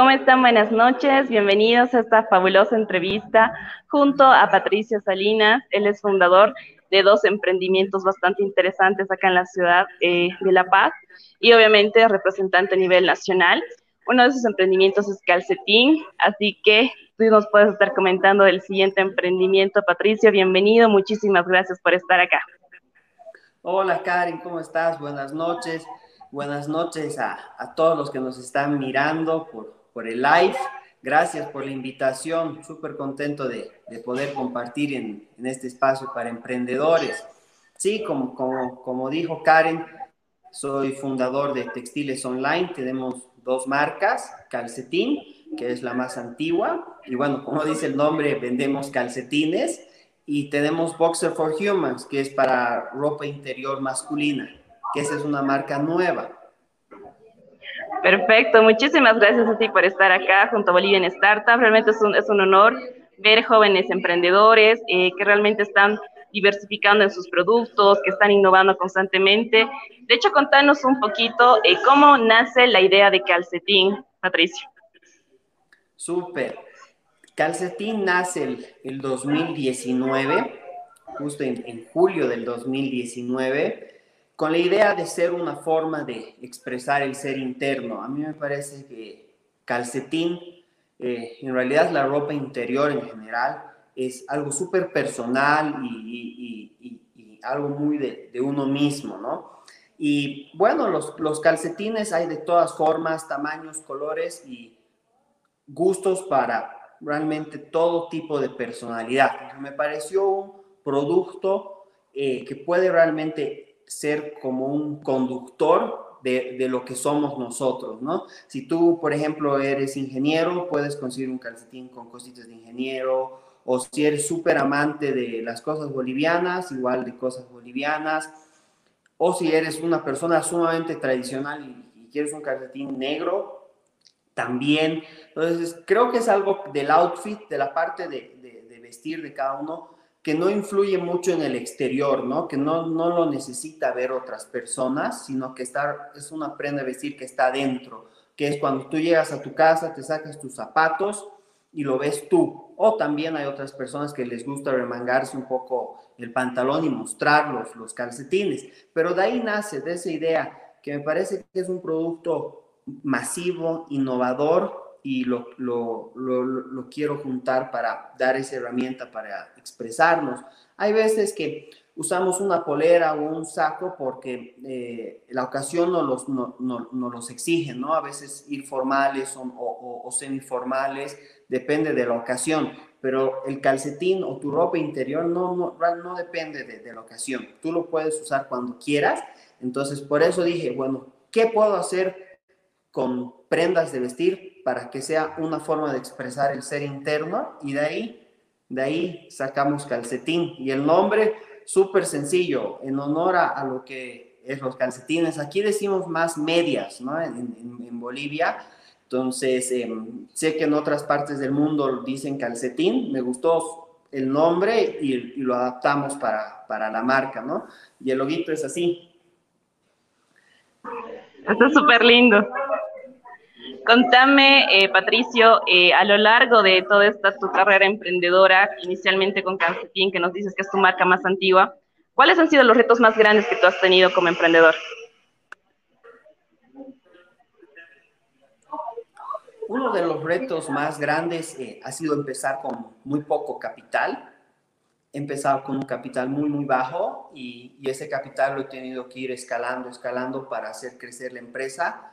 ¿Cómo están? Buenas noches. Bienvenidos a esta fabulosa entrevista junto a Patricio Salinas. Él es fundador de dos emprendimientos bastante interesantes acá en la ciudad eh, de La Paz y obviamente representante a nivel nacional. Uno de esos emprendimientos es Calcetín, así que tú nos puedes estar comentando del siguiente emprendimiento. Patricio, bienvenido. Muchísimas gracias por estar acá. Hola Karen, ¿cómo estás? Buenas noches. Buenas noches a, a todos los que nos están mirando por, por el live. Gracias por la invitación. Súper contento de, de, poder compartir en, en, este espacio para emprendedores. Sí, como, como, como dijo Karen, soy fundador de Textiles Online. Tenemos dos marcas, Calcetín, que es la más antigua. Y bueno, como dice el nombre, vendemos calcetines. Y tenemos Boxer for Humans, que es para ropa interior masculina, que esa es una marca nueva. Perfecto, muchísimas gracias a ti por estar acá junto a Bolivia en Startup. Realmente es un, es un honor ver jóvenes emprendedores eh, que realmente están diversificando en sus productos, que están innovando constantemente. De hecho, contanos un poquito eh, cómo nace la idea de Calcetín, Patricio. Súper. Calcetín nace el, el 2019, justo en, en julio del 2019 con la idea de ser una forma de expresar el ser interno. A mí me parece que calcetín, eh, en realidad la ropa interior en general, es algo súper personal y, algo muy de, de, uno mismo, ¿no? Y bueno, los, los calcetines hay de todas formas, tamaños, colores y gustos para realmente todo tipo de personalidad. Me pareció un producto eh, que puede realmente ser como un conductor de, de, lo que somos nosotros, ¿no? Si tú, por ejemplo, eres ingeniero, puedes conseguir un calcetín con cositas de ingeniero, o si eres súper amante de las cosas bolivianas, igual de cosas bolivianas, o si eres una persona sumamente tradicional y, quieres un calcetín negro, también. Entonces, creo que es algo del outfit, de la parte de, de vestir de cada uno, que no influye mucho en el exterior, ¿no? Que no, no lo necesita ver otras personas, sino que está, es una prenda de vestir que está dentro, que es cuando tú llegas a tu casa, te sacas tus zapatos y lo ves tú. O también hay otras personas que les gusta remangarse un poco el pantalón y mostrarlos, los calcetines. Pero de ahí nace, de esa idea, que me parece que es un producto masivo, innovador, y lo, lo, lo, quiero juntar para dar esa herramienta para expresarnos. Hay veces que usamos una polera o un saco porque eh, la ocasión nos los, no, no, no, los exige, ¿no? A veces ir formales o, o, o semiformales, depende de la ocasión, pero el calcetín o tu ropa interior no, no, no depende de, de la ocasión. Tú lo puedes usar cuando quieras. Entonces, por eso dije, bueno, ¿qué puedo hacer con prendas de vestir para que sea una forma de expresar el ser interno y de ahí, de ahí sacamos calcetín. Y el nombre, súper sencillo, en honor a, lo que es los calcetines. Aquí decimos más medias, ¿no? En, Bolivia. Entonces, eh, sé que en otras partes del mundo dicen calcetín. Me gustó el nombre y, y lo adaptamos para, para, la marca, ¿no? Y el loguito es así. Está súper lindo. Contame, eh, Patricio, eh, a lo largo de toda esta tu carrera emprendedora, inicialmente con Calcetín, que nos dices que es tu marca más antigua, ¿cuáles han sido los retos más grandes que tú has tenido como emprendedor? Uno de los retos más grandes eh, ha sido empezar con muy poco capital. He empezado con un capital muy, muy bajo y ese capital lo he tenido que ir escalando, escalando para hacer crecer la empresa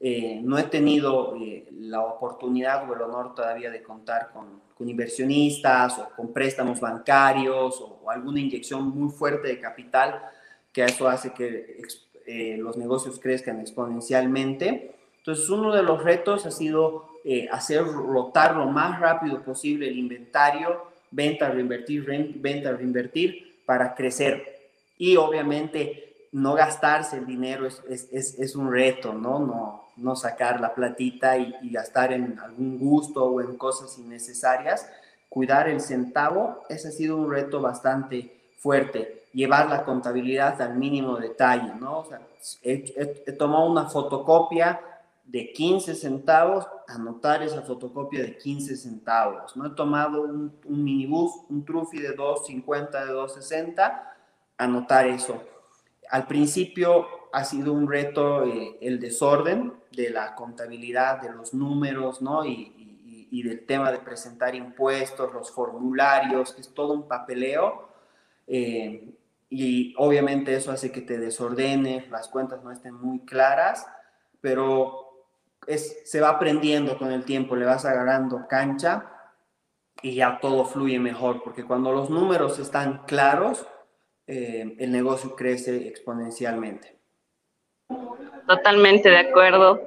eh, no he tenido eh, la oportunidad o el honor todavía de contar con, con inversionistas o con préstamos bancarios o, o, alguna inyección muy fuerte de capital, que eso hace que eh, los negocios crezcan exponencialmente. Entonces, uno de los retos ha sido eh, hacer rotar lo más rápido posible el inventario, venta, reinvertir, venta, reinvertir, para crecer. Y obviamente no gastarse el dinero es, es, es, es un reto, ¿no? No, no sacar la platita y, gastar en algún gusto o en cosas innecesarias. Cuidar el centavo, ese ha sido un reto bastante fuerte. Llevar la contabilidad al mínimo detalle, ¿no? O sea, he, tomado una fotocopia de 15 centavos, anotar esa fotocopia de 15 centavos. No he tomado un, minibús, un trufi de 2.50, de 2.60, anotar eso. Al principio ha sido un reto eh, el desorden de la contabilidad, de los números, ¿no? Y, del tema de presentar impuestos, los formularios, es todo un papeleo. Eh, y obviamente eso hace que te desordene, las cuentas no estén muy claras, pero es, se va aprendiendo con el tiempo, le vas agarrando cancha y ya todo fluye mejor, porque cuando los números están claros, eh, el negocio crece exponencialmente. Totalmente de acuerdo.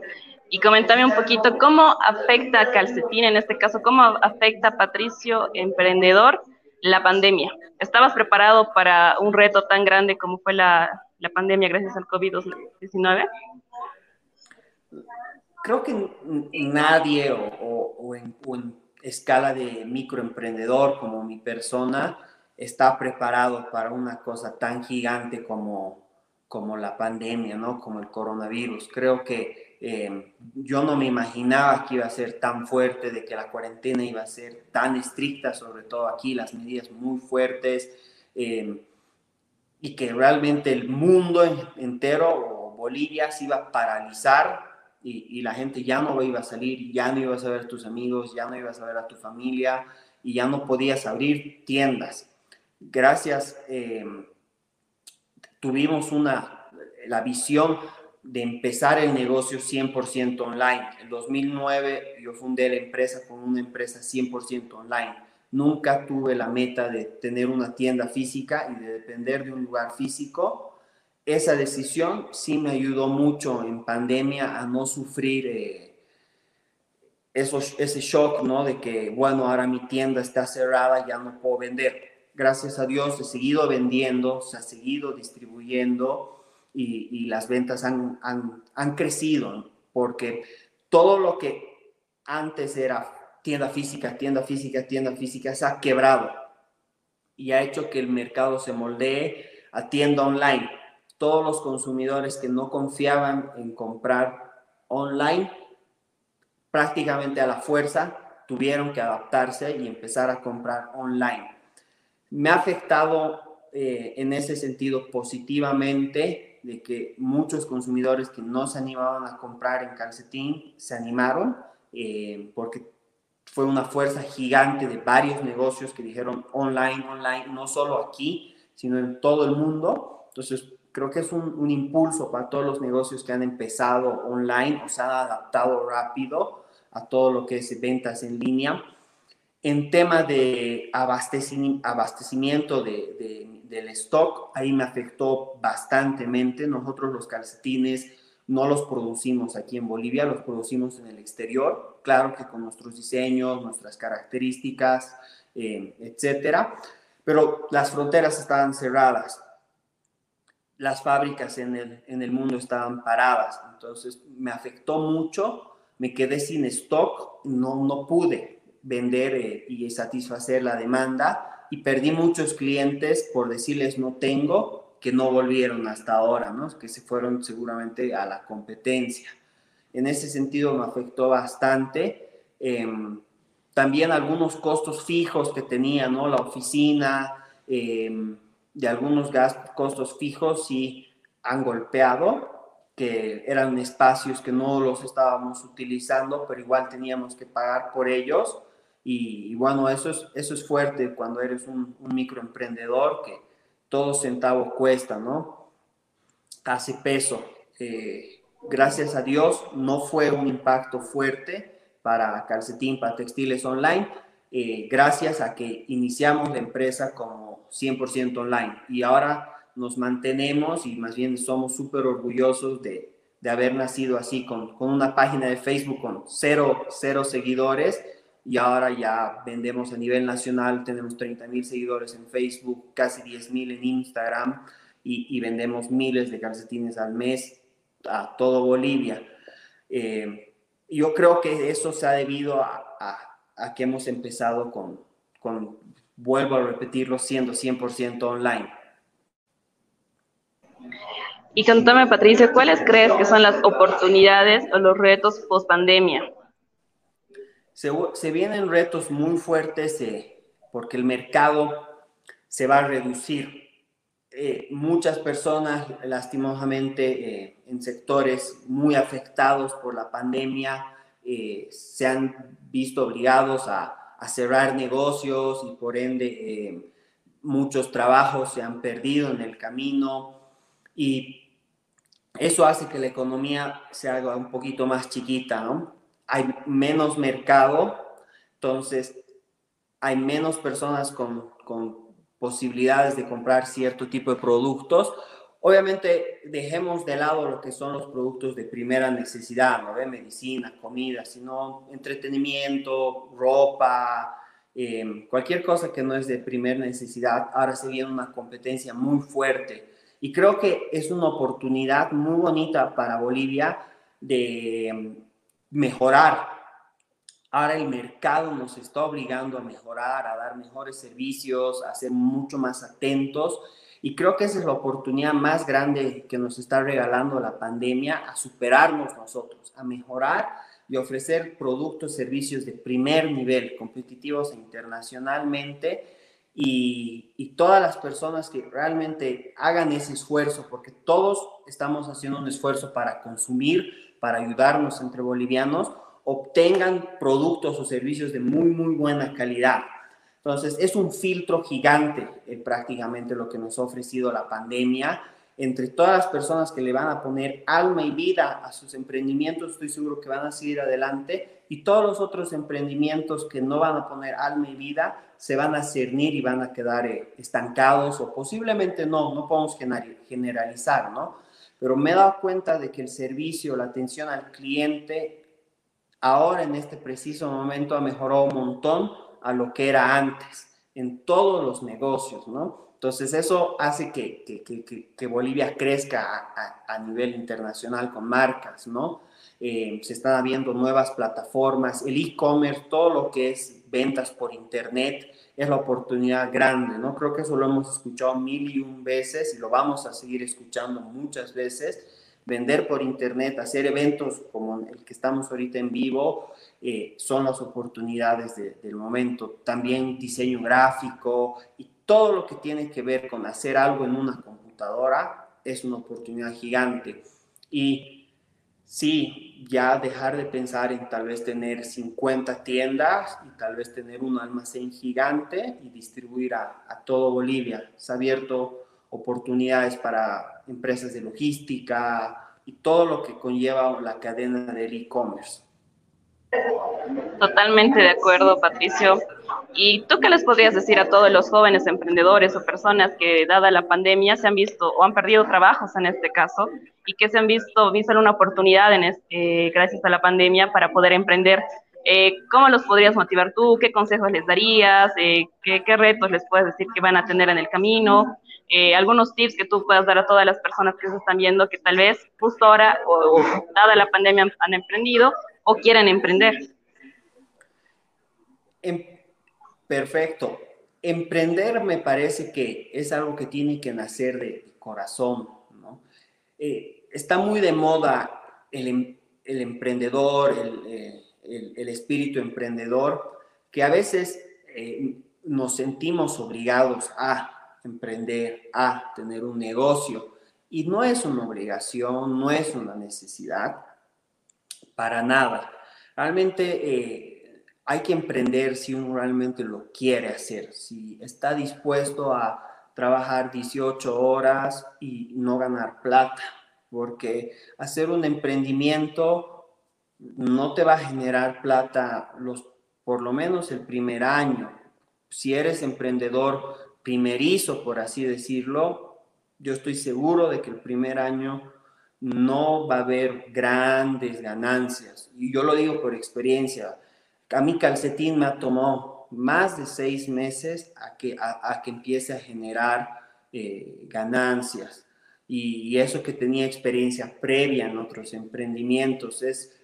Y comentame un poquito cómo afecta Calcetín, en este caso, cómo afecta Patricio, emprendedor, la pandemia. ¿Estabas preparado para un reto tan grande como fue la, pandemia gracias al COVID-19? Creo que nadie o, en, escala de microemprendedor como mi persona está preparado para una cosa tan gigante como, como la pandemia, ¿no? Como el coronavirus. Creo que eh, yo no me imaginaba que iba a ser tan fuerte, de que la cuarentena iba a ser tan estricta, sobre todo aquí, las medidas muy fuertes, eh, y que realmente el mundo entero o Bolivia se iba a paralizar y, la gente ya no iba a salir, ya no ibas a ver a tus amigos, ya no ibas a ver a tu familia y ya no podías abrir tiendas. Gracias, eh, tuvimos una, la visión de empezar el negocio 100% online. En 2009 yo fundé la empresa con una empresa 100% online. Nunca tuve la meta de tener una tienda física y de depender de un lugar físico esa decisión sí me ayudó mucho en pandemia a no sufrir eh, ese shock, ¿no? De que, bueno, ahora mi tienda está cerrada, ya no puedo vender. Gracias a Dios he seguido vendiendo, se ha seguido distribuyendo y, las ventas han, han crecido, porque todo lo que antes era tienda física, tienda física, tienda física, se ha quebrado y ha hecho que el mercado se moldee a tienda online todos los consumidores que no confiaban en comprar online, prácticamente a la fuerza tuvieron que adaptarse y empezar a comprar online. Me ha afectado eh, en ese sentido positivamente de que muchos consumidores que no se animaban a comprar en calcetín se animaron eh, porque fue una fuerza gigante de varios negocios que dijeron online, online, no solo aquí, sino en todo el mundo. Entonces, creo que es un, impulso para todos los negocios que han empezado online o se han adaptado rápido a todo lo que es ventas en línea. En tema de abastecimiento de, del stock, ahí me afectó bastantemente. Nosotros los calcetines no los producimos aquí en Bolivia, los producimos en el exterior, claro que con nuestros diseños, nuestras características, eh, etcétera, pero las fronteras estaban cerradas. Las fábricas en el, en el mundo estaban paradas. Entonces me afectó mucho, me quedé sin stock, no, no pude vender eh, y satisfacer la demanda y perdí muchos clientes por decirles no tengo, que no volvieron hasta ahora, ¿no? que se fueron seguramente a la competencia. En ese sentido me afectó bastante. Em, también algunos costos fijos que tenía, ¿no? La oficina, eh, de algunos gastos, costos fijos sí han golpeado, que eran espacios que no los estábamos utilizando, pero igual teníamos que pagar por ellos. Y, bueno, eso es, eso es fuerte cuando eres un, microemprendedor, que todo centavo cuesta, ¿no? Hace peso. Eh, gracias a Dios no fue un impacto fuerte para calcetín, para textiles online, eh, gracias a que iniciamos la empresa como 100% online. Y ahora nos mantenemos y más bien somos súper orgullosos de, de, haber nacido así, con, con, una página de Facebook con cero, cero seguidores y ahora ya vendemos a nivel nacional, tenemos 30 mil seguidores en Facebook, casi 10 mil en Instagram y, vendemos miles de calcetines al mes a todo Bolivia. Eh, yo creo que eso se ha debido a que hemos empezado con, con vuelvo a repetirlo, siendo 100% online. Y contame, Patricia, ¿cuáles crees que son las oportunidades o los retos post pandemia? Se, vienen retos muy fuertes eh, porque el mercado se va a reducir. Eh, muchas personas, lastimosamente, eh, en sectores muy afectados por la pandemia, se han visto obligados a, a, cerrar negocios y por ende muchos trabajos se han perdido en el camino y eso hace que la economía se haga un poquito más chiquita, ¿no? Hay menos mercado, entonces hay menos personas con, posibilidades de comprar cierto tipo de productos. Obviamente dejemos de lado lo que son los productos de primera necesidad, ¿no? De medicina, comida, sino entretenimiento, ropa, eh, cualquier cosa que no es de primera necesidad. Ahora se viene una competencia muy fuerte y creo que es una oportunidad muy bonita para Bolivia de mm, mejorar. Ahora el mercado nos está obligando a mejorar, a dar mejores servicios, a ser mucho más atentos. Y creo que esa es la oportunidad más grande que nos está regalando la pandemia, a superarnos nosotros, a mejorar y ofrecer productos, servicios de primer nivel, competitivos internacionalmente y, todas las personas que realmente hagan ese esfuerzo, porque todos estamos haciendo un esfuerzo para consumir, para ayudarnos entre bolivianos, obtengan productos o servicios de muy, muy buena calidad. Entonces, es un filtro gigante eh, prácticamente lo que nos ha ofrecido la pandemia entre todas las personas que le van a poner alma y vida a sus emprendimientos, estoy seguro que van a seguir adelante y todos los otros emprendimientos que no van a poner alma y vida se van a cernir y van a quedar eh, estancados o posiblemente no, no podemos generalizar, ¿no? Pero me he dado cuenta de que el servicio, la atención al cliente, ahora en este preciso momento ha mejorado un montón a lo que era antes en todos los negocios, ¿no? Entonces eso hace que, que, Bolivia crezca a, nivel internacional con marcas, ¿no? Eh, se están habiendo nuevas plataformas, el e-commerce, todo lo que es ventas por internet es la oportunidad grande, ¿no? Creo que eso lo hemos escuchado mil y un veces y lo vamos a seguir escuchando muchas veces. Vender por internet, hacer eventos como el que estamos ahorita en vivo, eh, son las oportunidades del momento. También diseño gráfico y todo lo que tiene que ver con hacer algo en una computadora es una oportunidad gigante. Y sí, ya dejar de pensar en tal vez tener 50 tiendas y tal vez tener un almacén gigante y distribuir a, todo Bolivia. Se ha abierto oportunidades para empresas de logística y todo lo que conlleva la cadena del e-commerce. Totalmente de acuerdo, Patricio. ¿Y tú qué les podrías decir a todos los jóvenes emprendedores o personas que, dada la pandemia, se han visto o han perdido trabajos en este caso y que se han visto, visto una oportunidad en este, gracias a la pandemia para poder emprender? Eh, ¿Cómo los podrías motivar tú? ¿Qué consejos les darías? Eh, ¿qué, ¿qué, retos les puedes decir que van a tener en el camino? Eh, algunos tips que tú puedas dar a todas las personas que se están viendo que tal vez justo ahora o, o dada la pandemia han emprendido o quieren emprender. Em, perfecto. Emprender me parece que es algo que tiene que nacer de corazón, ¿no? Eh, está muy de moda el, em, emprendedor, eh, el, espíritu emprendedor, que a veces eh, nos sentimos obligados a emprender, a tener un negocio. Y no es una obligación, no es una necesidad, para nada. Realmente hay que emprender si uno realmente lo quiere hacer, si está dispuesto a trabajar 18 horas y no ganar plata, porque hacer un emprendimiento no te va a generar plata los por lo menos el primer año. Si eres emprendedor primerizo, por así decirlo, yo estoy seguro de que el primer año no va a haber grandes ganancias. Y yo lo digo por experiencia a mi calcetín me tomado más de seis meses a que, a, que empiece a generar eh, ganancias. Y, eso que tenía experiencia previa en otros emprendimientos es,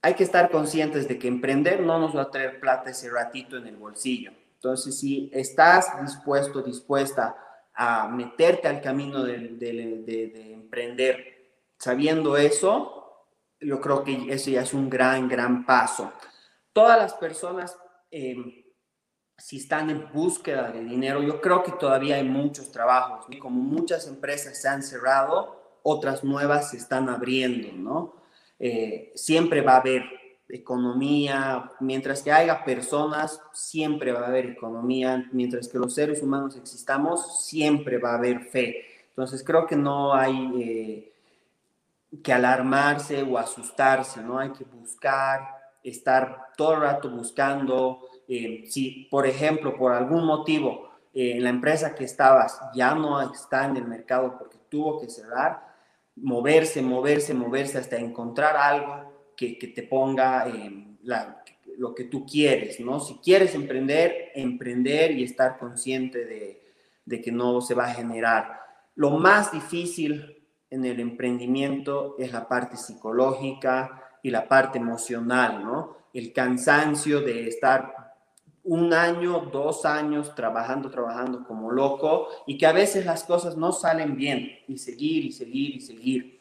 hay que estar conscientes de que emprender no nos va a traer plata ese ratito en el bolsillo. Entonces, si estás dispuesto, dispuesta a meterte al camino de, emprender sabiendo eso, yo creo que eso ya es un gran, gran paso. Todas las personas, em, si están en búsqueda de dinero, yo creo que todavía hay muchos trabajos, y como muchas empresas se han cerrado, otras nuevas se están abriendo, ¿no? Eh, siempre va a haber economía, mientras que haya personas, siempre va a haber economía, mientras que los seres humanos existamos, siempre va a haber fe. Entonces creo que no hay eh, que alarmarse o asustarse, ¿no? Hay que buscar, estar todo el rato buscando. Eh, si, por ejemplo, por algún motivo eh, la empresa que estabas ya no está en el mercado porque tuvo que cerrar, moverse, moverse, moverse hasta encontrar algo que, te ponga lo que tú quieres, ¿no? Si quieres emprender, emprender y estar consciente de que no se va a generar. Lo más difícil en el emprendimiento es la parte psicológica y la parte emocional, ¿no? El cansancio de estar un año, dos años trabajando, trabajando como loco y que a veces las cosas no salen bien y seguir y seguir y seguir.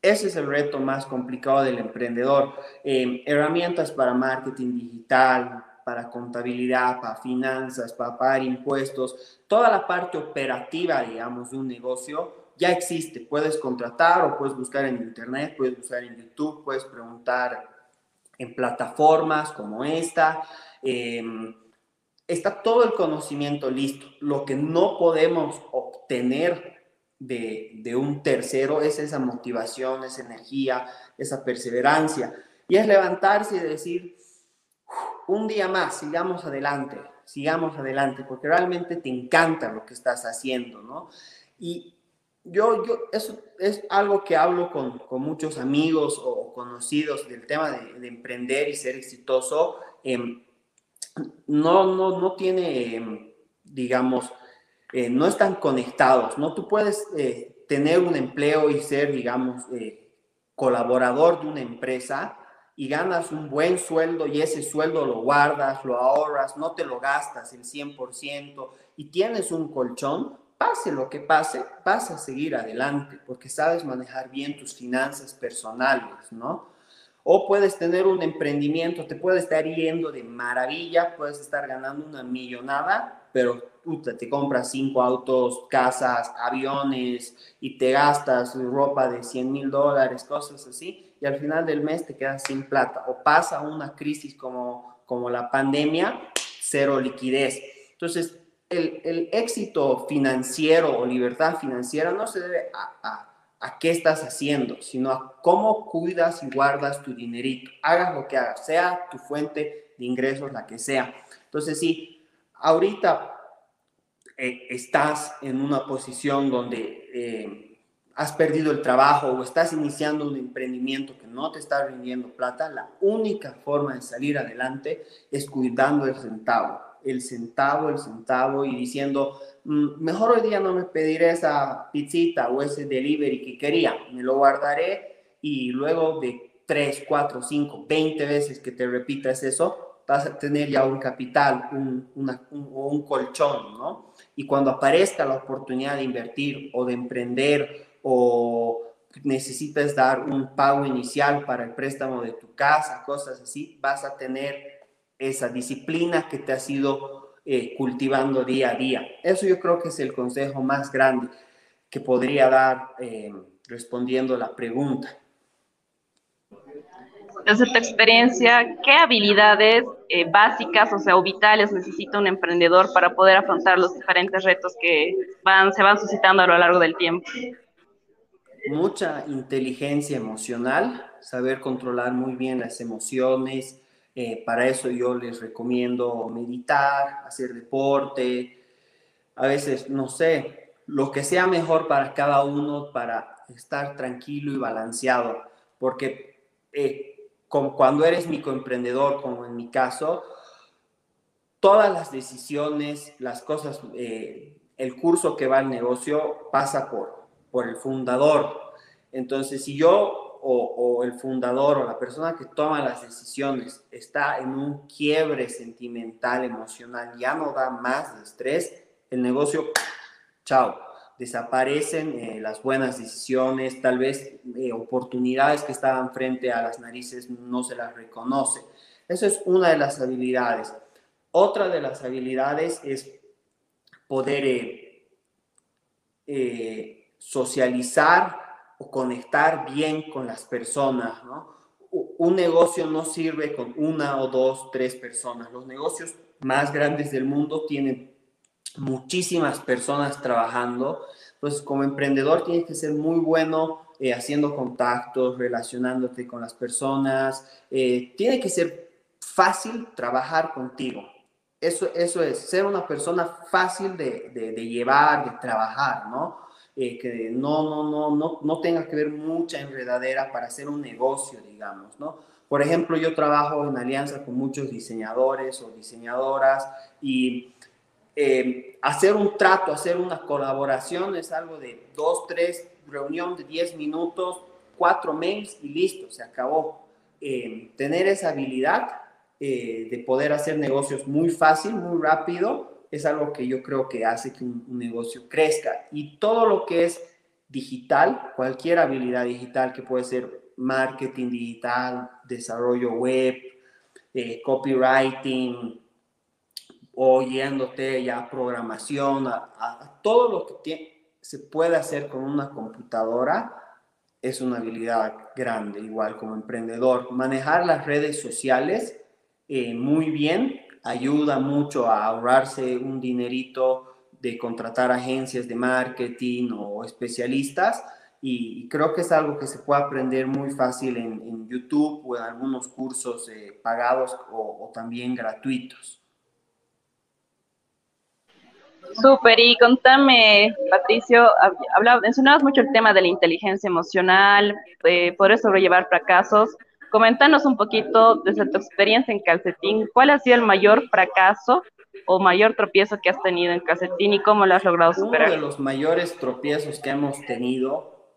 Ese es el reto más complicado del emprendedor. Eh, herramientas para marketing digital, para contabilidad, para finanzas, para pagar impuestos, toda la parte operativa, digamos, de un negocio ya existe. Puedes contratar o puedes buscar en internet, puedes buscar en YouTube, puedes preguntar en plataformas como esta. Em, está todo el conocimiento listo. Lo que no podemos obtener de, un tercero es esa motivación, esa energía, esa perseverancia. Y es levantarse y decir, un día más, sigamos adelante, sigamos adelante, porque realmente te encanta lo que estás haciendo, ¿no? Y yo, yo eso es algo que hablo con, con muchos amigos o conocidos del tema de, emprender y ser exitoso. Em, no, no, no tiene, em, digamos, eh, no están conectados, ¿no? Tú puedes eh, tener un empleo y ser, digamos, eh, colaborador de una empresa y ganas un buen sueldo y ese sueldo lo guardas, lo ahorras, no te lo gastas el 100% y tienes un colchón, pase lo que pase, vas a seguir adelante porque sabes manejar bien tus finanzas personales, ¿no? O puedes tener un emprendimiento, te puede estar yendo de maravilla, puedes estar ganando una millonada, pero te compras cinco autos, casas, aviones y te gastas ropa de 100 mil dólares, cosas así, y al final del mes te quedas sin plata. O pasa una crisis como, como la pandemia, cero liquidez. Entonces, el, éxito financiero o libertad financiera no se debe a, qué estás haciendo, sino a cómo cuidas y guardas tu dinerito. Hagas lo que hagas, sea tu fuente de ingresos la que sea. Entonces, sí, ahorita eh, estás en una posición donde eh, has perdido el trabajo o estás iniciando un emprendimiento que no te está rindiendo plata, la única forma de salir adelante es cuidando el centavo, el centavo, el centavo y diciendo, mm, mejor hoy día no me pediré esa pizzita o ese delivery que quería, me lo guardaré y luego de 3, 4, 5, 20 veces que te repitas eso, vas a tener ya un capital, un, un colchón, ¿no? y cuando aparezca la oportunidad de invertir o de emprender o necesitas dar un pago inicial para el préstamo de tu casa, cosas así, vas a tener esa disciplina que te ha ido eh, cultivando día a día. Eso yo creo que es el consejo más grande que podría dar eh, respondiendo la pregunta desde tu experiencia, ¿qué habilidades eh, básicas, o sea, o vitales necesita un emprendedor para poder afrontar los diferentes retos que van, se van suscitando a lo largo del tiempo? Mucha inteligencia emocional, saber controlar muy bien las emociones. Eh, para eso yo les recomiendo meditar, hacer deporte, a veces, no sé, lo que sea mejor para cada uno para estar tranquilo y balanceado, porque eh, como cuando eres microemprendedor, como en mi caso, todas las decisiones, las cosas, eh, el curso que va al negocio pasa por, por el fundador. Entonces, si yo o, el fundador o la persona que toma las decisiones está en un quiebre sentimental, emocional, ya no da más de estrés, el negocio chao, desaparecen eh, las buenas decisiones, tal vez eh, oportunidades que estaban frente a las narices no se las reconoce. Eso es una de las habilidades. Otra de las habilidades es poder eh, socializar conectar bien con las personas, ¿no? Un negocio no sirve con una o dos, tres personas. Los negocios más grandes del mundo tienen muchísimas personas trabajando. Entonces, como emprendedor tienes que ser muy bueno eh, haciendo contactos, relacionándote con las personas. Eh, tiene que ser fácil trabajar contigo. Eso, eso es, ser una persona fácil de, llevar, de trabajar, ¿no? Eh, que no, no, no, no, no tenga que ver mucha enredadera para hacer un negocio, digamos, ¿no? Por ejemplo, yo trabajo en alianza con muchos diseñadores o diseñadoras y eh, hacer un trato, hacer una colaboración es algo de dos, tres, reunión de diez minutos, cuatro mails y listo, se acabó. Eh, tener esa habilidad eh, de poder hacer negocios muy fácil, muy rápido, es algo que yo creo que hace que un, negocio crezca. Y todo lo que es digital, cualquier habilidad digital que puede ser marketing digital, desarrollo web, copywriting, oyéndote ya programación, a, todo lo que se puede hacer con una computadora es una habilidad grande, igual como emprendedor. Manejar las redes sociales eh, muy bien ayuda mucho a ahorrarse un dinerito de contratar agencias de marketing o especialistas y, creo que es algo que se puede aprender muy fácil en, YouTube o en algunos cursos eh, pagados o también gratuitos. Súper, y contame, Patricio, hablaba, mencionabas mucho el tema de la inteligencia emocional, eh, poder sobrellevar fracasos. Coméntanos un poquito desde tu experiencia en calcetín, ¿cuál ha sido el mayor fracaso o mayor tropiezo que has tenido en calcetín y cómo lo has logrado superar? Uno de los mayores tropiezos que hemos tenido,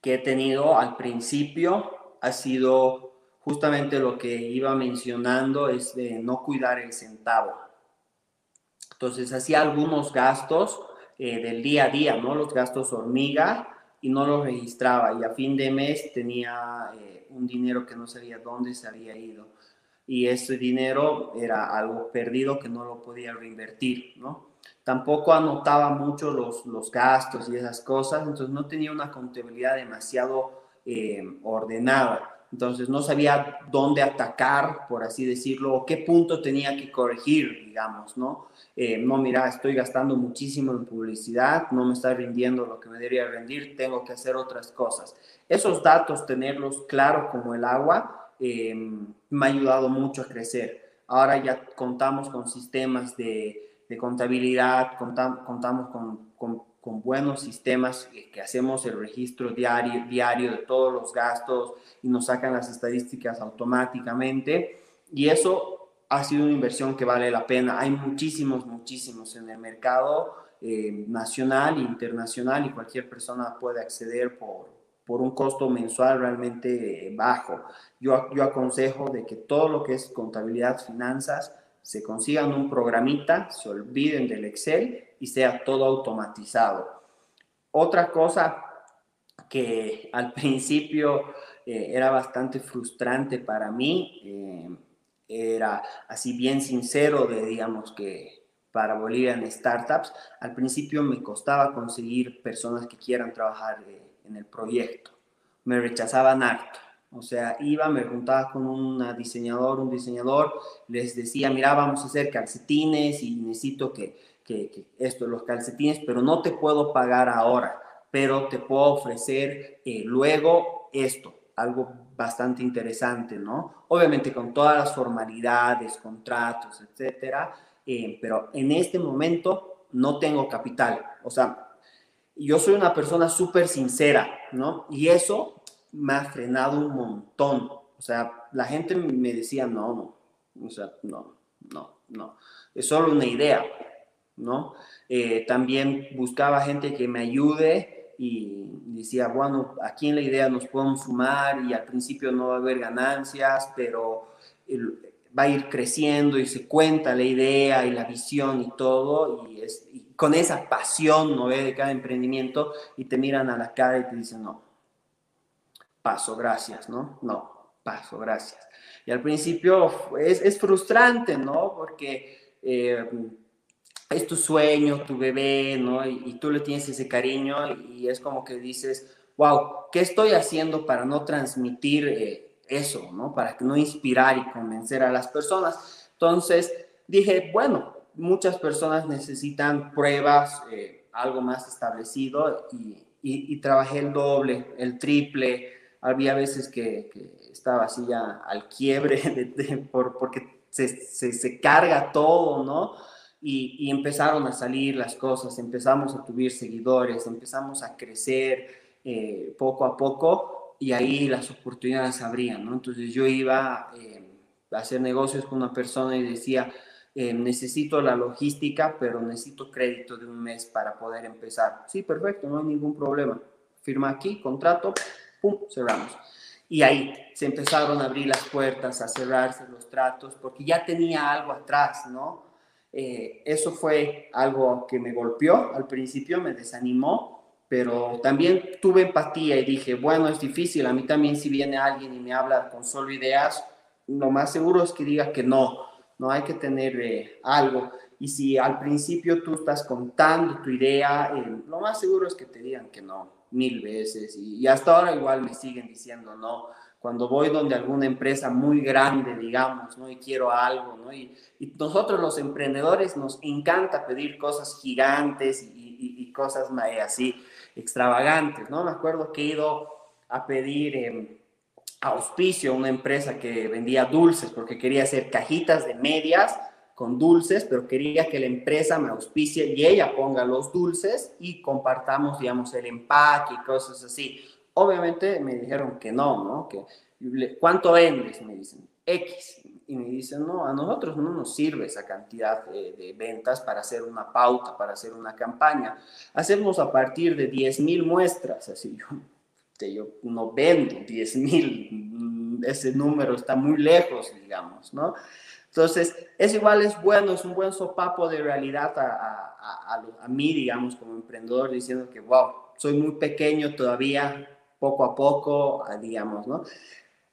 que he tenido al principio, ha sido justamente lo que iba mencionando, es de no cuidar el centavo entonces hacía algunos gastos eh, del día a día, ¿no? Los gastos hormiga y no los registraba y a fin de mes tenía eh, un dinero que no sabía dónde se había ido y ese dinero era algo perdido que no lo podía reinvertir, ¿no? Tampoco anotaba mucho los, los gastos y esas cosas, entonces no tenía una contabilidad demasiado eh, ordenada. Entonces no sabía dónde atacar, por así decirlo, o qué punto tenía que corregir, digamos, ¿no? Eh, no, mira, estoy gastando muchísimo en publicidad, no me está rindiendo lo que me debería rendir, tengo que hacer otras cosas. Esos datos, tenerlos claro como el agua, em, me ha ayudado mucho a crecer. Ahora ya contamos con sistemas de, de contabilidad, contamos con, con con buenos sistemas que hacemos el registro diario, diario de todos los gastos y nos sacan las estadísticas automáticamente. Y eso ha sido una inversión que vale la pena. Hay muchísimos, muchísimos en el mercado eh, nacional internacional y cualquier persona puede acceder por, por un costo mensual realmente bajo. Yo, yo aconsejo de que todo lo que es contabilidad, finanzas, se consigan un programita, se olviden del Excel y sea todo automatizado. Otra cosa que al principio eh, era bastante frustrante para mí, eh, era así bien sincero de, digamos que para Bolivian Startups, al principio me costaba conseguir personas que quieran trabajar eh, en el proyecto. Me rechazaban harto. O sea, iba, me juntaba con un diseñador, un diseñador, les decía, mira, vamos a hacer calcetines y necesito que, que, esto, los calcetines, pero no te puedo pagar ahora, pero te puedo ofrecer eh, luego esto, algo bastante interesante, ¿no? Obviamente con todas las formalidades, contratos, etcétera, eh, pero en este momento no tengo capital, o sea, yo soy una persona súper sincera, ¿no? Y eso me ha frenado un montón, o sea, la gente me decía, no, no, o sea, no, no, no, es solo una idea, ¿no? Eh, también buscaba gente que me ayude y decía, bueno, aquí en la idea nos podemos sumar y al principio no va a haber ganancias, pero va a ir creciendo y se cuenta la idea y la visión y todo, y, es, con esa pasión, ¿no ve? De cada emprendimiento y te miran a la cara y te dicen, no, paso, gracias, ¿no? No, paso, gracias. Y al principio es, es frustrante, ¿no? Porque eh, es tu sueño, tu bebé, ¿no? Y, tú le tienes ese cariño y es como que dices, wow, ¿qué estoy haciendo para no transmitir eh, eso, ¿no? Para que no inspirar y convencer a las personas. Entonces dije, bueno, muchas personas necesitan pruebas, eh, algo más establecido y, y, trabajé el doble, el triple. Había veces que, estaba así ya al quiebre por, porque se, se carga todo, ¿no? Y, empezaron a salir las cosas, empezamos a subir seguidores, empezamos a crecer eh, poco a poco y ahí las oportunidades abrían, ¿no? Entonces yo iba eh, a hacer negocios con una persona y decía, eh, necesito la logística, pero necesito crédito de un mes para poder empezar. Sí, perfecto, no hay ningún problema. Firma aquí, contrato, pum, cerramos. Y ahí se empezaron a abrir las puertas, a cerrarse los tratos, porque ya tenía algo atrás, ¿no? Eh, eso fue algo que me golpeó al principio, me desanimó, pero también tuve empatía y dije, bueno, es difícil, a mí también si viene alguien y me habla con solo ideas, lo más seguro es que diga que no, no hay que tener eh, algo. Y si al principio tú estás contando tu idea, eh, lo más seguro es que te digan que no mil veces y, y hasta ahora igual me siguen diciendo no cuando voy donde alguna empresa muy grande, digamos, ¿no? Y quiero algo, ¿no? Y, y nosotros los emprendedores nos encanta pedir cosas gigantes y, y, cosas así extravagantes, ¿no? Me acuerdo que he ido a pedir eh, auspicio a una empresa que vendía dulces porque quería hacer cajitas de medias con dulces, pero quería que la empresa me auspicie y ella ponga los dulces y compartamos, digamos, el empaque y cosas así. Obviamente me dijeron que no, ¿no? Que, ¿Cuánto vendes? Me dicen, X. Y me dicen, no, a nosotros no nos sirve esa cantidad de, ventas para hacer una pauta, para hacer una campaña. Hacemos a partir de 10 mil muestras. Así yo, yo no vendo 10 mil, mm, ese número está muy lejos, digamos, ¿no? Entonces, es igual, es bueno, es un buen sopapo de realidad a, a, a mí, digamos, como emprendedor, diciendo que, wow, soy muy pequeño todavía, poco a poco, digamos, ¿no?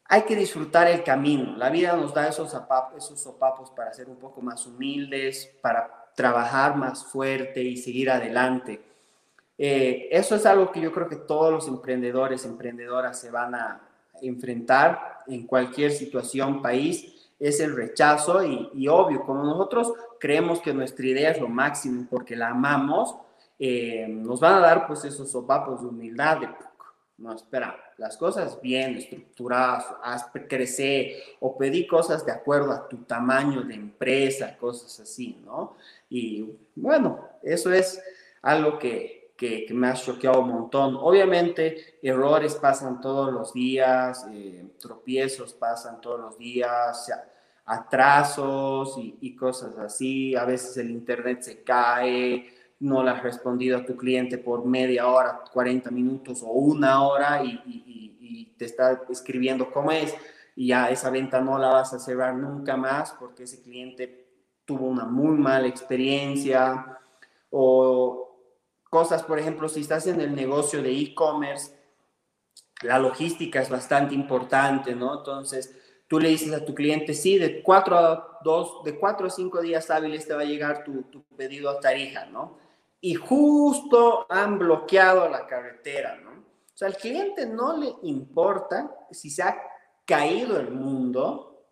Hay que disfrutar el camino. La vida nos da esos, esos sopapos para ser un poco más humildes, para trabajar más fuerte y seguir adelante. Eh, eso es algo que yo creo que todos los emprendedores, emprendedoras se van a enfrentar en cualquier situación, país, es el rechazo y, y obvio, como nosotros creemos que nuestra idea es lo máximo porque la amamos, eh, nos van a dar pues esos sopapos de humildad, de no, espera, las cosas bien estructuradas, haz crecer o pedí cosas de acuerdo a tu tamaño de empresa, cosas así, ¿no? Y bueno, eso es algo que, que, me ha choqueado un montón. Obviamente, errores pasan todos los días, eh, tropiezos pasan todos los días, atrasos y, y cosas así. A veces el internet se cae, no le has respondido a tu cliente por media hora, 40 minutos o una hora y, te está escribiendo cómo es y ya esa venta no la vas a cerrar nunca más porque ese cliente tuvo una muy mala experiencia o cosas, por ejemplo, si estás en el negocio de e-commerce, la logística es bastante importante, ¿no? Entonces, tú le dices a tu cliente, sí, de cuatro a dos, de cuatro a cinco días hábiles te va a llegar tu, tu pedido a Tarija, ¿no? Y justo han bloqueado la carretera, ¿no? O sea, al cliente no le importa si se ha caído el mundo,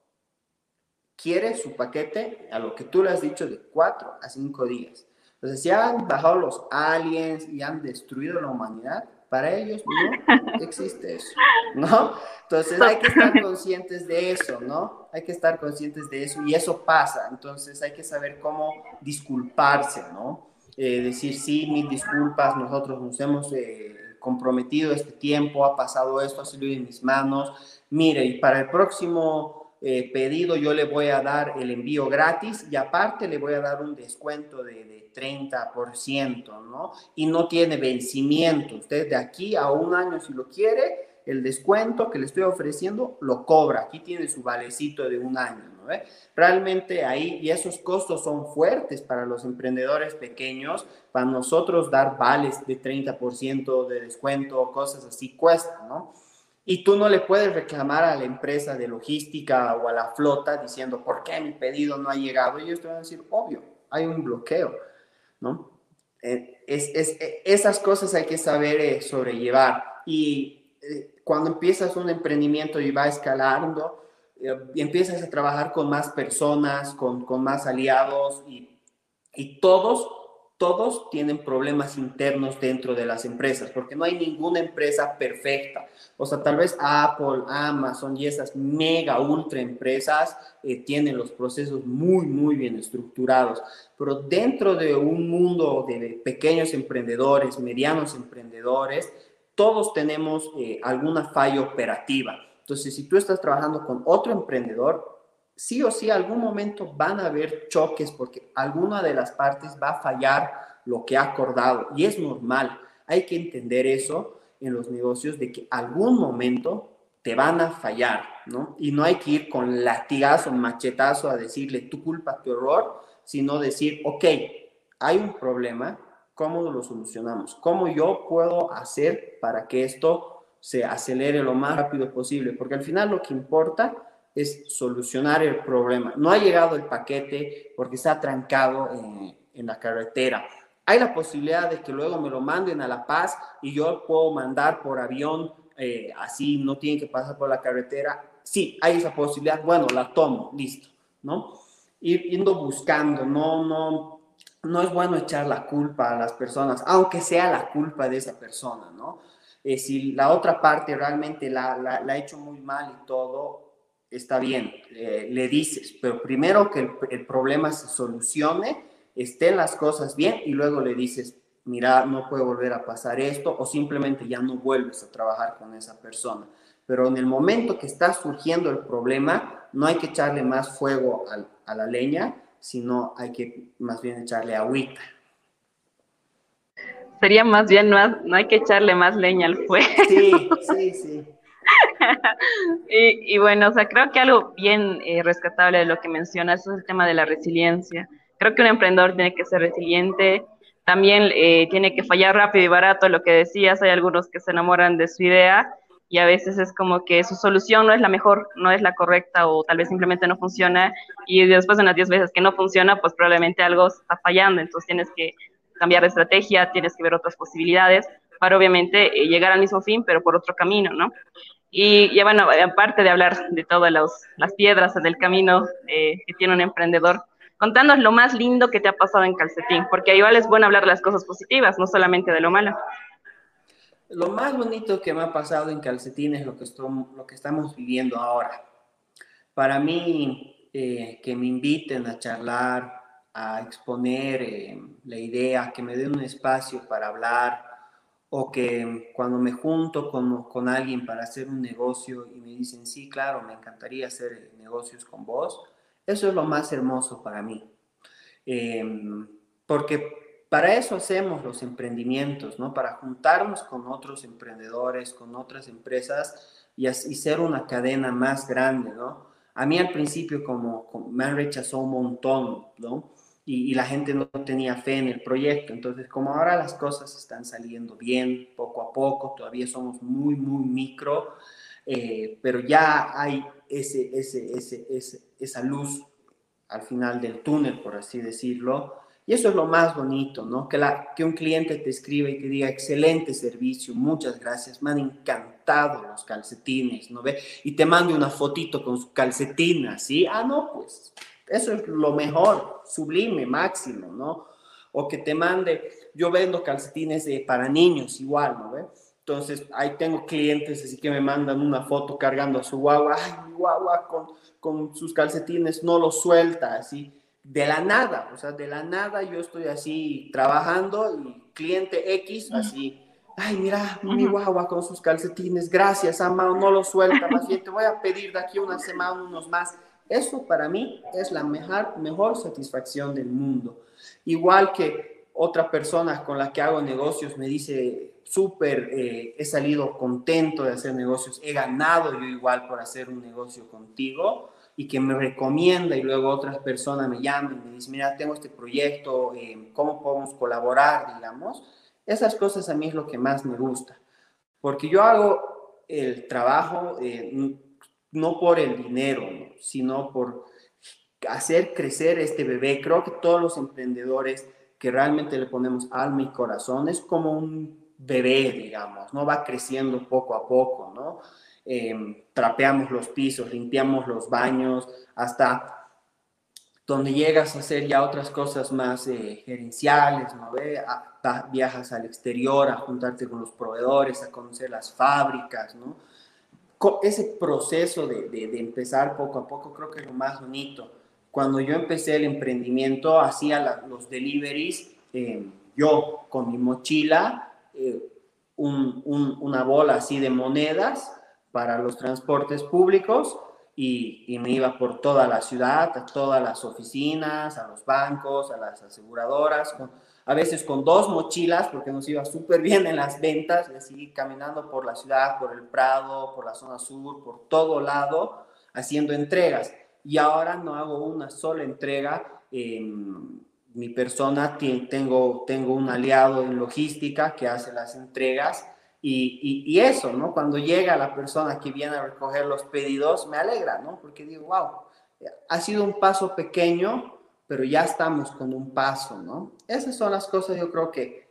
quiere su paquete a lo que tú le has dicho de cuatro a cinco días. Entonces, si han bajado los aliens y han destruido la humanidad, para ellos no existe eso, ¿no? Entonces hay que estar conscientes de eso, ¿no? Hay que estar conscientes de eso y eso pasa. Entonces hay que saber cómo disculparse, ¿no? Eh, decir, sí, mil disculpas, nosotros nos hemos eh, comprometido este tiempo, ha pasado esto, ha salido en mis manos. Mire, y para el próximo eh, pedido yo le voy a dar el envío gratis y aparte le voy a dar un descuento de, de 30%, ¿no? Y no tiene vencimiento. Usted de aquí a un año, si lo quiere, el descuento que le estoy ofreciendo, lo cobra. Aquí tiene su valecito de un año, ¿no ve? Realmente ahí, y esos costos son fuertes para los emprendedores pequeños, para nosotros dar vales de 30% de descuento, cosas así, cuesta, ¿no? Y tú no le puedes reclamar a la empresa de logística o a la flota diciendo, ¿por qué mi pedido no ha llegado? Y ellos te van a decir, obvio, hay un bloqueo, ¿no? Eh, es, es, eh, esas cosas hay que saber eh, sobrellevar. Y cuando empiezas un emprendimiento y va escalando, y empiezas a trabajar con más personas, con, con más aliados y, y todos todos tienen problemas internos dentro de las empresas, porque no hay ninguna empresa perfecta. O sea, tal vez Apple, Amazon y esas mega ultra empresas eh, tienen los procesos muy, muy bien estructurados, pero dentro de un mundo de pequeños emprendedores, medianos emprendedores, todos tenemos eh, alguna falla operativa. Entonces, si tú estás trabajando con otro emprendedor, sí o sí, algún momento van a haber choques porque alguna de las partes va a fallar lo que ha acordado y es normal. Hay que entender eso en los negocios de que algún momento te van a fallar, ¿no? Y no hay que ir con latigazo, machetazo a decirle tu culpa, tu error, sino decir, ok, hay un problema, ¿cómo lo solucionamos? ¿Cómo yo puedo hacer para que esto se acelere lo más rápido posible? Porque al final lo que importa es solucionar el problema. No ha llegado el paquete porque está trancado en, la carretera. Hay la posibilidad de que luego me lo manden a La Paz y yo puedo mandar por avión, eh, así no tienen que pasar por la carretera. Sí, hay esa posibilidad. Bueno, la tomo, listo, ¿no? Yendo buscando, no, no, no es bueno echar la culpa a las personas, aunque sea la culpa de esa persona, ¿no? Eh, si la otra parte realmente la, la, la ha hecho muy mal y todo, está bien, eh, le dices, pero primero que el, problema se solucione, estén las cosas bien y luego le dices, mira, no puede volver a pasar esto o simplemente ya no vuelves a trabajar con esa persona. Pero en el momento que está surgiendo el problema, no hay que echarle más fuego a, la leña, sino hay que más bien echarle agüita. Sería más bien, no, no hay que echarle más leña al fuego. Sí, sí, sí. y, bueno, o sea, creo que algo bien eh, rescatable de lo que mencionas es el tema de la resiliencia. Creo que un emprendedor tiene que ser resiliente, también eh, tiene que fallar rápido y barato, lo que decías, hay algunos que se enamoran de su idea y a veces es como que su solución no es la mejor, no es la correcta o tal vez simplemente no funciona y después de unas 10 veces que no funciona, pues probablemente algo está fallando, entonces tienes que cambiar de estrategia, tienes que ver otras posibilidades para obviamente eh, llegar al mismo fin, pero por otro camino, ¿no? Y ya bueno, aparte de hablar de todas las piedras del camino eh, que tiene un emprendedor, contanos lo más lindo que te ha pasado en Calcetín, porque igual es bueno hablar de las cosas positivas, no solamente de lo malo. Lo más bonito que me ha pasado en Calcetín es lo que, lo que estamos viviendo ahora. Para mí, eh, que me inviten a charlar, a exponer eh, la idea, que me den un espacio para hablar, o que cuando me junto con, con, alguien para hacer un negocio y me dicen, sí, claro, me encantaría hacer negocios con vos, eso es lo más hermoso para mí. Em, porque para eso hacemos los emprendimientos, ¿no? Para juntarnos con otros emprendedores, con otras empresas y, y ser una cadena más grande, ¿no? A mí al principio como, como me han rechazado un montón, ¿no? Y, la gente no tenía fe en el proyecto. Entonces, como ahora las cosas están saliendo bien, poco a poco, todavía somos muy, muy micro, eh, pero ya hay ese, ese, ese, esa luz al final del túnel, por así decirlo. Y eso es lo más bonito, ¿no? Que, la, que un cliente te escribe y te diga, excelente servicio, muchas gracias, me han encantado los calcetines, ¿no ve? Y te mande una fotito con su calcetina, ¿sí? Ah, no, pues eso es lo mejor, sublime, máximo, ¿no? O que te mande, yo vendo calcetines para niños igual, ¿no? Entonces, ahí tengo clientes así que me mandan una foto cargando a su guagua, ay, mi guagua con, con sus calcetines no lo suelta, así, de la nada, o sea, de la nada yo estoy así trabajando y cliente X, así, ay, mira, mi guagua con sus calcetines, gracias, amado, no lo suelta, más bien te voy a pedir de aquí una semana unos más. Eso para mí es la mejor, mejor satisfacción del mundo. Igual que otra persona con la que hago negocios me dice, súper, eh, he salido contento de hacer negocios, he ganado yo igual por hacer un negocio contigo y que me recomienda y luego otras personas me llaman y me dicen, mira, tengo este proyecto, eh, ¿cómo podemos colaborar, digamos? Esas cosas a mí es lo que más me gusta, porque yo hago el trabajo eh, no por el dinero, sino por hacer crecer este bebé. Creo que todos los emprendedores que realmente le ponemos alma y corazón es como un bebé, digamos, ¿no? Va creciendo poco a poco, ¿no? Em, trapeamos los pisos, limpiamos los baños, hasta donde llegas a hacer ya otras cosas más eh, gerenciales, ¿no? Ve? viajas al exterior a juntarte con los proveedores, a conocer las fábricas, ¿no? Ese proceso de, de, empezar poco a poco creo que es lo más bonito. Cuando yo empecé el emprendimiento, hacía los deliveries, em, yo con mi mochila, eh, una bola así de monedas, para los transportes públicos y, me iba por toda la ciudad, a todas las oficinas, a los bancos, a las aseguradoras, a veces con dos mochilas, porque nos iba súper bien en las ventas, y así caminando por la ciudad, por el Prado, por la zona sur, por todo lado, haciendo entregas. Y ahora no hago una sola entrega. mi persona, tengo, tengo un aliado en logística que hace las entregas y, y, eso, ¿no? Cuando llega la persona que viene a recoger los pedidos, me alegra, ¿no? Porque digo, wow, ha sido un paso pequeño, pero ya estamos con un paso, ¿no? Esas son las cosas, yo creo que,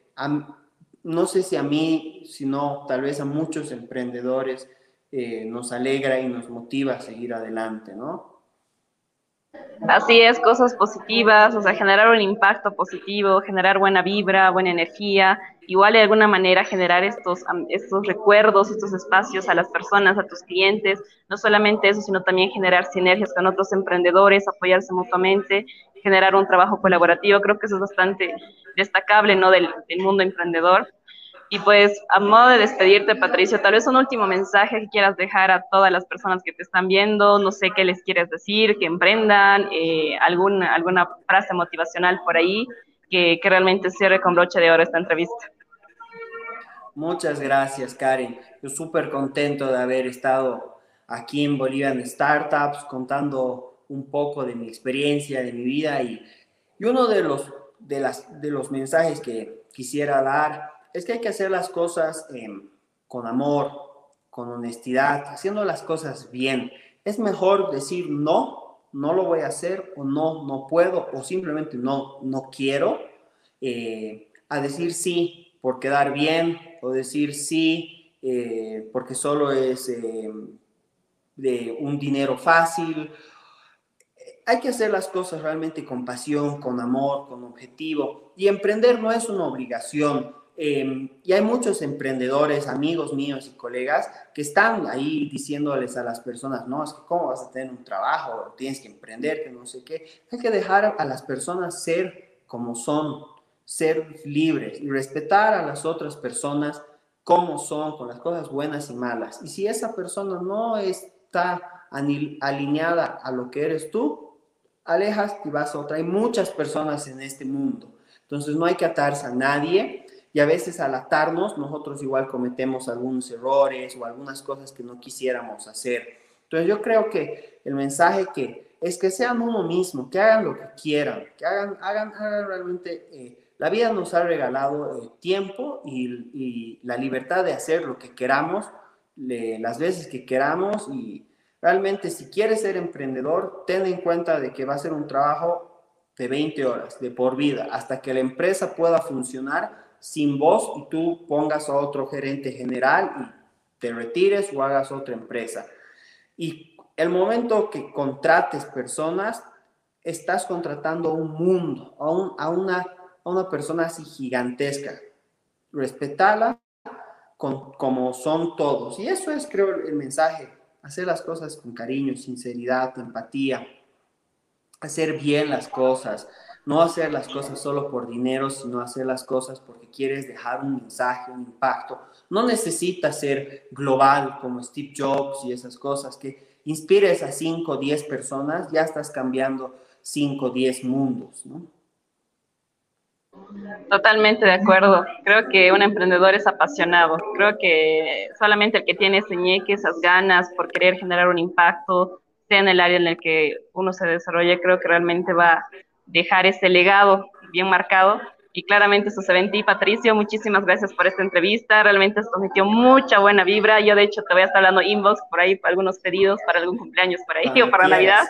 no sé si a mí, sino tal vez a muchos emprendedores eh, nos alegra y nos motiva a seguir adelante, ¿no? Así es, cosas positivas, o sea, generar un impacto positivo, generar buena vibra, buena energía, igual de alguna manera generar estos, estos recuerdos, estos espacios a las personas, a tus clientes, no solamente eso, sino también generar sinergias con otros emprendedores, apoyarse mutuamente, generar un trabajo colaborativo, creo que eso es bastante destacable, ¿no?, del, del mundo emprendedor. Y pues, a modo de despedirte, Patricio, tal vez un último mensaje que quieras dejar a todas las personas que te están viendo, no sé qué les quieres decir, que emprendan, eh, alguna, alguna frase motivacional por ahí que, que realmente cierre con broche de oro esta entrevista. Muchas gracias, Karen. Yo súper contento de haber estado aquí en Bolivian Startups contando un poco de mi experiencia, de mi vida y, y uno de los, de, las, de los mensajes que quisiera dar es que hay que hacer las cosas em, con amor, con honestidad, haciendo las cosas bien. Es mejor decir no, no lo voy a hacer, o no, no puedo, o simplemente no, no quiero, eh, a decir sí por quedar bien, o decir sí eh, porque solo es em, de un dinero fácil. Hay que hacer las cosas realmente con pasión, con amor, con objetivo. Y emprender no es una obligación, Em, y hay muchos emprendedores, amigos míos y colegas que están ahí diciéndoles a las personas, no, es que cómo vas a tener un trabajo, tienes que emprender, que no sé qué. Hay que dejar a las personas ser como son, ser libres y respetar a las otras personas como son, con las cosas buenas y malas. Y si esa persona no está alineada a lo que eres tú, alejas y vas a otra. Hay muchas personas en este mundo. Entonces no hay que atarse a nadie y a veces al atarnos nosotros igual cometemos algunos errores o algunas cosas que no quisiéramos hacer. Entonces yo creo que el mensaje que es que sean uno mismo, que hagan lo que quieran, que hagan, hagan, realmente, eh, la vida nos ha regalado eh, tiempo y, la libertad de hacer lo que queramos, las veces que queramos y realmente si quieres ser emprendedor, ten en cuenta de que va a ser un trabajo de 20 horas, de por vida, hasta que la empresa pueda funcionar sin vos y tú pongas a otro gerente general y te retires o hagas otra empresa. Y el momento que contrates personas, estás contratando un mundo, a, una, a una persona así gigantesca. Respetala con, como son todos. Y eso es, creo, el mensaje. Hacer las cosas con cariño, sinceridad, empatía. Hacer bien las cosas no hacer las cosas solo por dinero, sino hacer las cosas porque quieres dejar un mensaje, un impacto. No necesitas ser global como Steve Jobs y esas cosas, que inspires a 5 o 10 personas, ya estás cambiando 5 o 10 mundos, ¿no? Totalmente de acuerdo. Creo que un emprendedor es apasionado. Creo que solamente el que tiene ese ñeque, esas ganas por querer generar un impacto, sea en el área en el que uno se desarrolle, creo que realmente va a dejar ese legado bien marcado. Y claramente eso se ve en ti, Patricio. Muchísimas gracias por esta entrevista. Realmente esto metió mucha buena vibra. Yo, de hecho, te voy a estar hablando inbox por ahí, para algunos pedidos, para algún cumpleaños por ahí o para Navidad.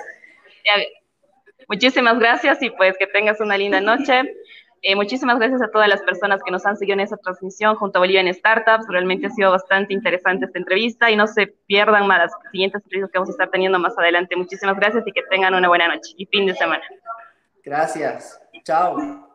Muchísimas gracias y pues que tengas una linda noche. Eh, muchísimas gracias a todas las personas que nos han seguido en esta transmisión junto a Bolivia en Startups. Realmente ha sido bastante interesante esta entrevista y no se pierdan más las siguientes entrevistas que vamos a estar teniendo más adelante. Muchísimas gracias y que tengan una buena noche y fin de semana. Gracias. Chao.